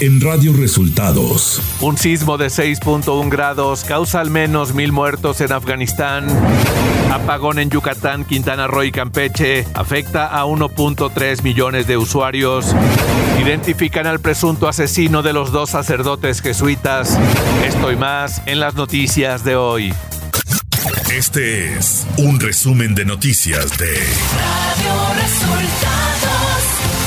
en Radio Resultados. Un sismo de 6.1 grados causa al menos mil muertos en Afganistán. Apagón en Yucatán, Quintana Roo y Campeche afecta a 1.3 millones de usuarios. Identifican al presunto asesino de los dos sacerdotes jesuitas. Esto y más en las noticias de hoy. Este es un resumen de noticias de Radio Resultados.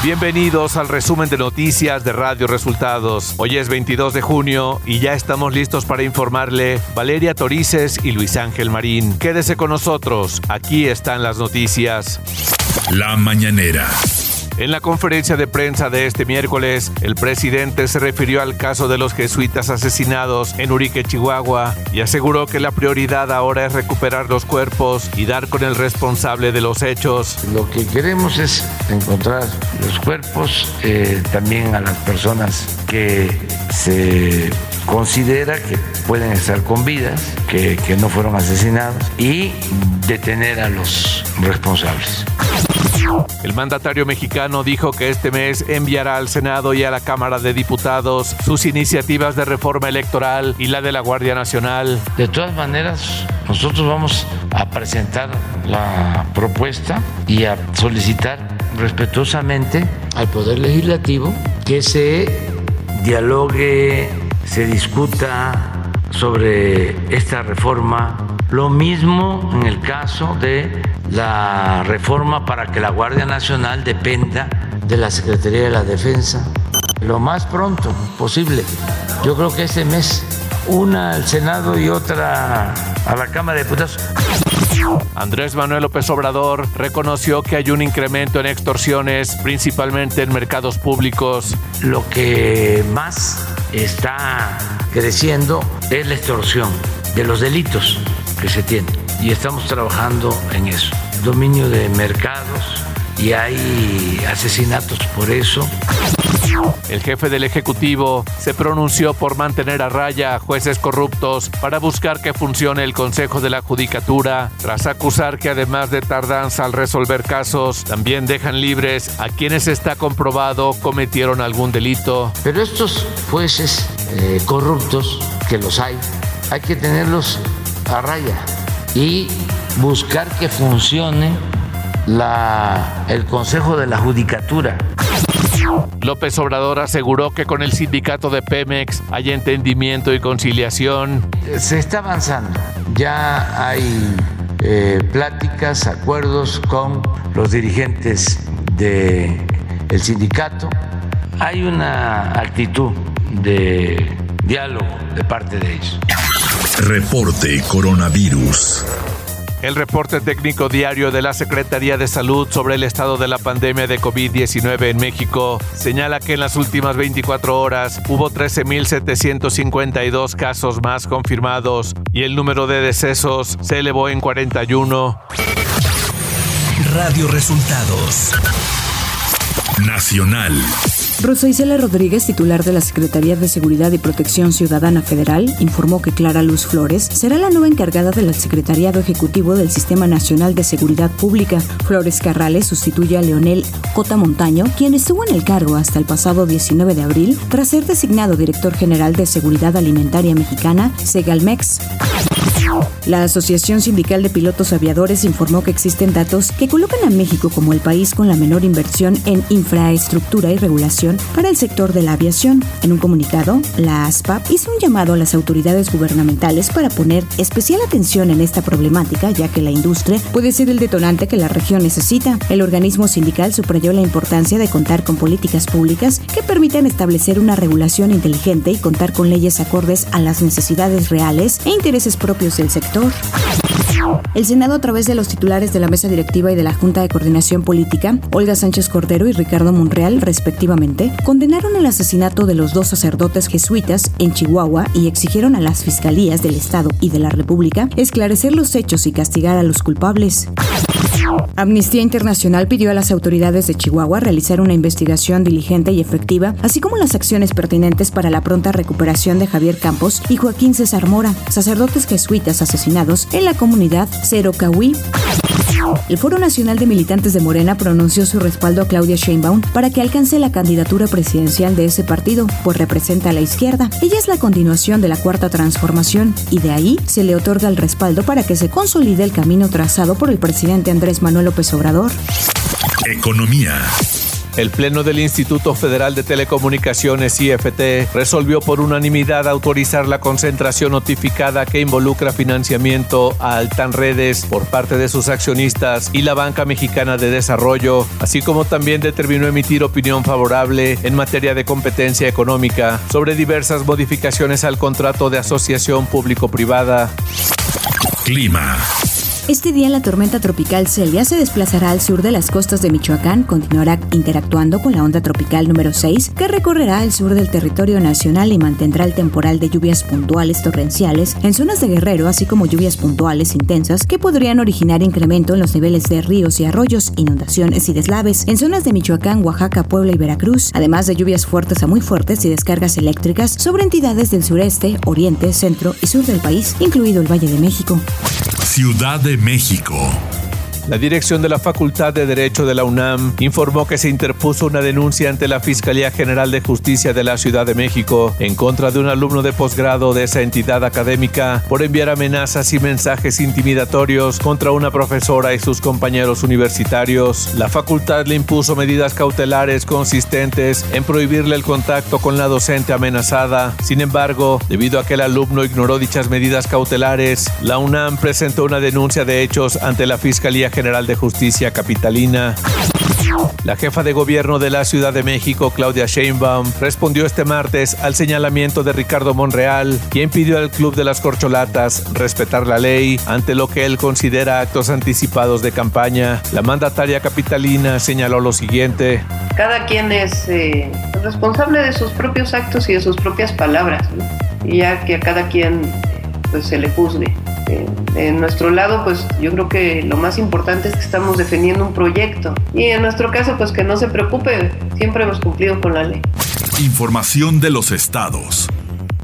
Bienvenidos al resumen de noticias de Radio Resultados. Hoy es 22 de junio y ya estamos listos para informarle Valeria Torices y Luis Ángel Marín. Quédese con nosotros, aquí están las noticias. La mañanera. En la conferencia de prensa de este miércoles, el presidente se refirió al caso de los jesuitas asesinados en Urique, Chihuahua, y aseguró que la prioridad ahora es recuperar los cuerpos y dar con el responsable de los hechos. Lo que queremos es encontrar los cuerpos, eh, también a las personas que se considera que pueden estar con vidas, que, que no fueron asesinados, y detener a los responsables. El mandatario mexicano dijo que este mes enviará al Senado y a la Cámara de Diputados sus iniciativas de reforma electoral y la de la Guardia Nacional. De todas maneras, nosotros vamos a presentar la propuesta y a solicitar respetuosamente al Poder Legislativo que se dialogue, se discuta sobre esta reforma. Lo mismo en el caso de la reforma para que la Guardia Nacional dependa de la Secretaría de la Defensa lo más pronto posible. Yo creo que este mes, una al Senado y otra a la Cámara de Diputados. Andrés Manuel López Obrador reconoció que hay un incremento en extorsiones, principalmente en mercados públicos. Lo que más está creciendo es la extorsión de los delitos que se tienen y estamos trabajando en eso. Dominio de mercados y hay asesinatos por eso. El jefe del Ejecutivo se pronunció por mantener a raya a jueces corruptos para buscar que funcione el Consejo de la Judicatura, tras acusar que además de tardanza al resolver casos, también dejan libres a quienes está comprobado cometieron algún delito. Pero estos jueces eh, corruptos, que los hay, hay que tenerlos a raya y buscar que funcione la, el Consejo de la Judicatura. López Obrador aseguró que con el sindicato de Pemex hay entendimiento y conciliación. Se está avanzando. Ya hay eh, pláticas, acuerdos con los dirigentes del el sindicato. Hay una actitud de diálogo de parte de ellos. Reporte Coronavirus. El reporte técnico diario de la Secretaría de Salud sobre el estado de la pandemia de COVID-19 en México señala que en las últimas 24 horas hubo 13.752 casos más confirmados y el número de decesos se elevó en 41. Radio Resultados. Nacional. Rosa Isela Rodríguez, titular de la Secretaría de Seguridad y Protección Ciudadana Federal, informó que Clara Luz Flores será la nueva encargada del Secretariado Ejecutivo del Sistema Nacional de Seguridad Pública. Flores Carrales sustituye a Leonel Cota Montaño, quien estuvo en el cargo hasta el pasado 19 de abril tras ser designado director general de Seguridad Alimentaria Mexicana, Segalmex. La Asociación Sindical de Pilotos Aviadores informó que existen datos que colocan a México como el país con la menor inversión en infraestructura y regulación para el sector de la aviación. En un comunicado, la ASPAP hizo un llamado a las autoridades gubernamentales para poner especial atención en esta problemática, ya que la industria puede ser el detonante que la región necesita. El organismo sindical subrayó la importancia de contar con políticas públicas que permitan establecer una regulación inteligente y contar con leyes acordes a las necesidades reales e intereses propios del sector. El Senado, a través de los titulares de la mesa directiva y de la Junta de Coordinación Política, Olga Sánchez Cordero y Ricardo Monreal, respectivamente, condenaron el asesinato de los dos sacerdotes jesuitas en Chihuahua y exigieron a las fiscalías del Estado y de la República esclarecer los hechos y castigar a los culpables. Amnistía Internacional pidió a las autoridades de Chihuahua realizar una investigación diligente y efectiva, así como las acciones pertinentes para la pronta recuperación de Javier Campos y Joaquín César Mora, sacerdotes jesuitas asesinados en la comunidad Cero Cahuí. El Foro Nacional de Militantes de Morena pronunció su respaldo a Claudia Sheinbaum para que alcance la candidatura presidencial de ese partido, pues representa a la izquierda. Ella es la continuación de la Cuarta Transformación y de ahí se le otorga el respaldo para que se consolide el camino trazado por el presidente Andrés Manuel López Obrador. Economía. El Pleno del Instituto Federal de Telecomunicaciones IFT resolvió por unanimidad autorizar la concentración notificada que involucra financiamiento a Altan Redes por parte de sus accionistas y la Banca Mexicana de Desarrollo, así como también determinó emitir opinión favorable en materia de competencia económica sobre diversas modificaciones al contrato de asociación público-privada. Clima. Este día la tormenta tropical Celia se desplazará al sur de las costas de Michoacán, continuará interactuando con la onda tropical número 6 que recorrerá el sur del territorio nacional y mantendrá el temporal de lluvias puntuales torrenciales en zonas de Guerrero, así como lluvias puntuales intensas que podrían originar incremento en los niveles de ríos y arroyos, inundaciones y deslaves en zonas de Michoacán, Oaxaca, Puebla y Veracruz, además de lluvias fuertes a muy fuertes y descargas eléctricas sobre entidades del sureste, oriente, centro y sur del país, incluido el Valle de México. Ciudad de México. La dirección de la Facultad de Derecho de la UNAM informó que se interpuso una denuncia ante la Fiscalía General de Justicia de la Ciudad de México en contra de un alumno de posgrado de esa entidad académica por enviar amenazas y mensajes intimidatorios contra una profesora y sus compañeros universitarios. La facultad le impuso medidas cautelares consistentes en prohibirle el contacto con la docente amenazada. Sin embargo, debido a que el alumno ignoró dichas medidas cautelares, la UNAM presentó una denuncia de hechos ante la Fiscalía General de Justicia Capitalina. La jefa de gobierno de la Ciudad de México, Claudia Sheinbaum, respondió este martes al señalamiento de Ricardo Monreal, quien pidió al Club de las Corcholatas respetar la ley ante lo que él considera actos anticipados de campaña. La mandataria capitalina señaló lo siguiente. Cada quien es eh, responsable de sus propios actos y de sus propias palabras, y ya que a cada quien pues, se le juzgue. Eh, en nuestro lado, pues yo creo que lo más importante es que estamos defendiendo un proyecto. Y en nuestro caso, pues que no se preocupe, siempre hemos cumplido con la ley. Información de los estados.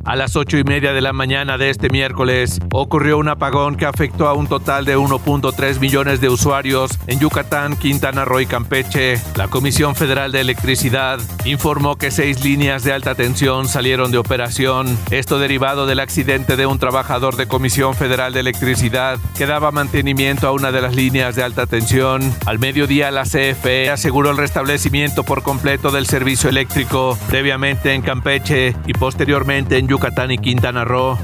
A las ocho y media de la mañana de este miércoles ocurrió un apagón que afectó a un total de 1.3 millones de usuarios en Yucatán, Quintana Roo y Campeche. La Comisión Federal de Electricidad informó que seis líneas de alta tensión salieron de operación. Esto derivado del accidente de un trabajador de Comisión Federal de Electricidad que daba mantenimiento a una de las líneas de alta tensión. Al mediodía la CFE aseguró el restablecimiento por completo del servicio eléctrico previamente en Campeche y posteriormente en Yucatán y Quintana Roo.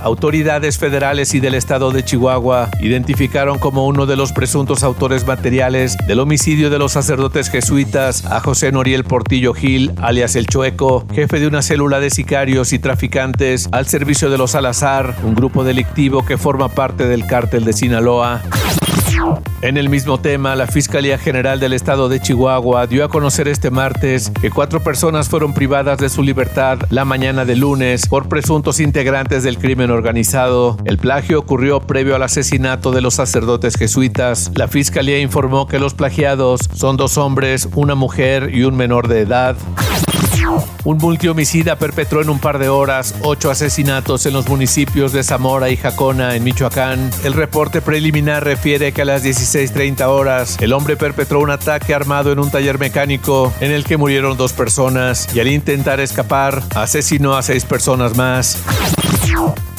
Autoridades federales y del estado de Chihuahua identificaron como uno de los presuntos autores materiales del homicidio de los sacerdotes jesuitas a José Noriel Portillo Gil, alias El Chueco, jefe de una célula de sicarios y traficantes al servicio de los Salazar, un grupo delictivo que forma parte del cártel de Sinaloa. En el mismo tema, la Fiscalía General del Estado de Chihuahua dio a conocer este martes que cuatro personas fueron privadas de su libertad la mañana de lunes por presuntos integrantes del crimen organizado. El plagio ocurrió previo al asesinato de los sacerdotes jesuitas. La Fiscalía informó que los plagiados son dos hombres, una mujer y un menor de edad. Un multihomicida perpetró en un par de horas ocho asesinatos en los municipios de Zamora y Jacona, en Michoacán. El reporte preliminar refiere que a las 16.30 horas el hombre perpetró un ataque armado en un taller mecánico en el que murieron dos personas y al intentar escapar asesinó a seis personas más.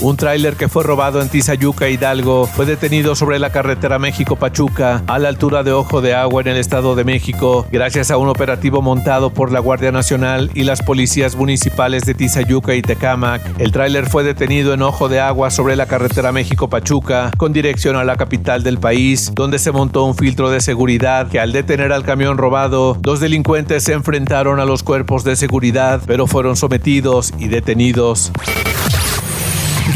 Un tráiler que fue robado en Tizayuca, Hidalgo, fue detenido sobre la carretera México-Pachuca, a la altura de Ojo de Agua en el Estado de México, gracias a un operativo montado por la Guardia Nacional y las policías municipales de Tizayuca y Tecámac. El tráiler fue detenido en Ojo de Agua sobre la carretera México-Pachuca, con dirección a la capital del país, donde se montó un filtro de seguridad que al detener al camión robado, los delincuentes se enfrentaron a los cuerpos de seguridad, pero fueron sometidos y detenidos.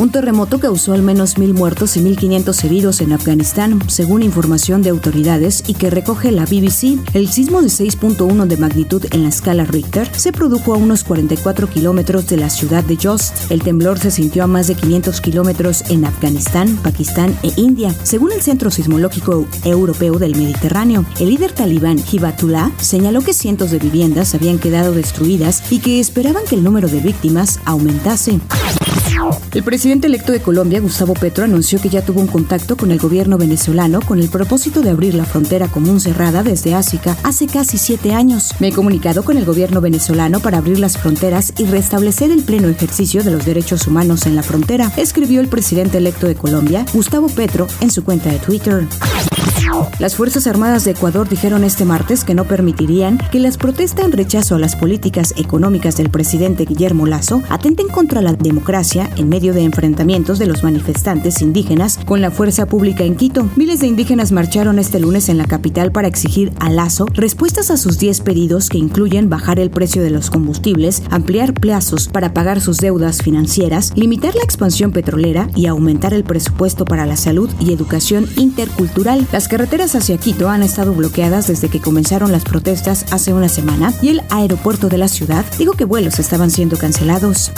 Un terremoto causó al menos mil muertos y 1.500 heridos en Afganistán, según información de autoridades y que recoge la BBC. El sismo de 6.1 de magnitud en la escala Richter se produjo a unos 44 kilómetros de la ciudad de Jost. El temblor se sintió a más de 500 kilómetros en Afganistán, Pakistán e India, según el Centro Sismológico Europeo del Mediterráneo. El líder talibán Hibatullah señaló que cientos de viviendas habían quedado destruidas y que esperaban que el número de víctimas aumentase. El presidente electo de Colombia, Gustavo Petro, anunció que ya tuvo un contacto con el gobierno venezolano con el propósito de abrir la frontera común cerrada desde África hace casi siete años. Me he comunicado con el gobierno venezolano para abrir las fronteras y restablecer el pleno ejercicio de los derechos humanos en la frontera, escribió el presidente electo de Colombia, Gustavo Petro, en su cuenta de Twitter. Las Fuerzas Armadas de Ecuador dijeron este martes que no permitirían que las protestas en rechazo a las políticas económicas del presidente Guillermo Lazo atenten contra la democracia en medio de enfrentamientos de los manifestantes indígenas con la fuerza pública en Quito. Miles de indígenas marcharon este lunes en la capital para exigir a Lazo respuestas a sus 10 pedidos que incluyen bajar el precio de los combustibles, ampliar plazos para pagar sus deudas financieras, limitar la expansión petrolera y aumentar el presupuesto para la salud y educación intercultural. Las carreteras hacia Quito han estado bloqueadas desde que comenzaron las protestas hace una semana y el aeropuerto de la ciudad dijo que vuelos estaban siendo cancelados.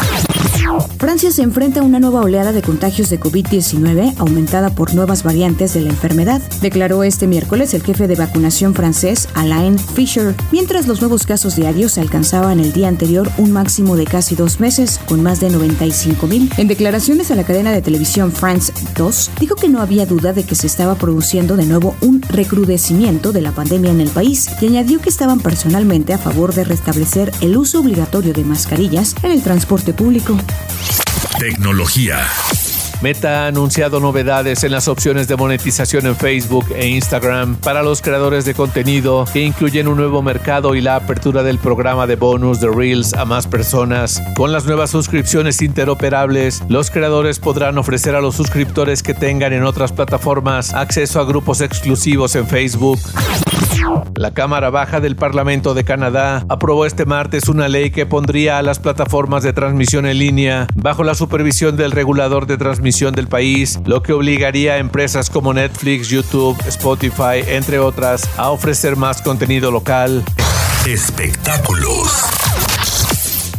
Francia se enfrenta a una nueva oleada de contagios de COVID-19 aumentada por nuevas variantes de la enfermedad, declaró este miércoles el jefe de vacunación francés Alain Fischer, mientras los nuevos casos diarios alcanzaban el día anterior un máximo de casi dos meses, con más de 95 mil. En declaraciones a la cadena de televisión France 2, dijo que no había duda de que se estaba produciendo de nuevo un recrudecimiento de la pandemia en el país y añadió que estaban personalmente a favor de restablecer el uso obligatorio de mascarillas en el transporte público. Tecnología. Meta ha anunciado novedades en las opciones de monetización en Facebook e Instagram para los creadores de contenido que incluyen un nuevo mercado y la apertura del programa de bonus de Reels a más personas. Con las nuevas suscripciones interoperables, los creadores podrán ofrecer a los suscriptores que tengan en otras plataformas acceso a grupos exclusivos en Facebook. La Cámara Baja del Parlamento de Canadá aprobó este martes una ley que pondría a las plataformas de transmisión en línea bajo la supervisión del regulador de transmisión del país, lo que obligaría a empresas como Netflix, YouTube, Spotify, entre otras, a ofrecer más contenido local. Espectáculos.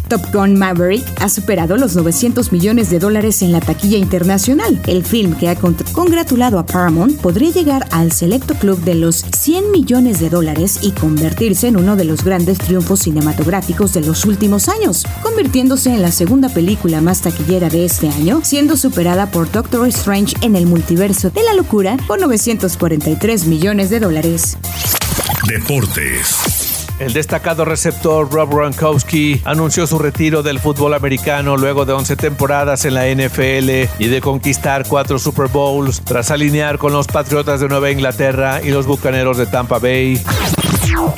Top Gun Maverick ha superado los 900 millones de dólares en la taquilla internacional. El film que ha congratulado a Paramount podría llegar al selecto club de los 100 millones de dólares y convertirse en uno de los grandes triunfos cinematográficos de los últimos años, convirtiéndose en la segunda película más taquillera de este año, siendo superada por Doctor Strange en el multiverso de la locura por 943 millones de dólares. Deportes. El destacado receptor Rob Gronkowski anunció su retiro del fútbol americano luego de 11 temporadas en la NFL y de conquistar cuatro Super Bowls tras alinear con los Patriotas de Nueva Inglaterra y los Bucaneros de Tampa Bay.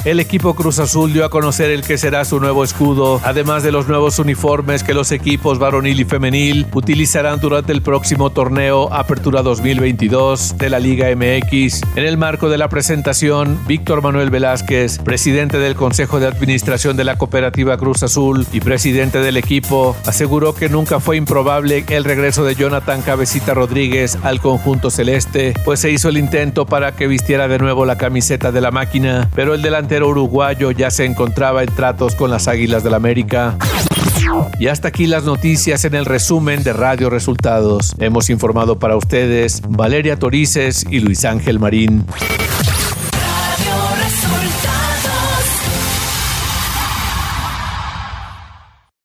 El equipo Cruz Azul dio a conocer el que será su nuevo escudo, además de los nuevos uniformes que los equipos varonil y femenil utilizarán durante el próximo torneo Apertura 2022 de la Liga MX. En el marco de la presentación, Víctor Manuel Velázquez, presidente del Consejo de Administración de la Cooperativa Cruz Azul y presidente del equipo, aseguró que nunca fue improbable el regreso de Jonathan Cabecita Rodríguez al conjunto celeste, pues se hizo el intento para que vistiera de nuevo la camiseta de la máquina, pero el delantero uruguayo ya se encontraba en tratos con las Águilas del América. Y hasta aquí las noticias en el resumen de Radio Resultados. Hemos informado para ustedes Valeria Torices y Luis Ángel Marín.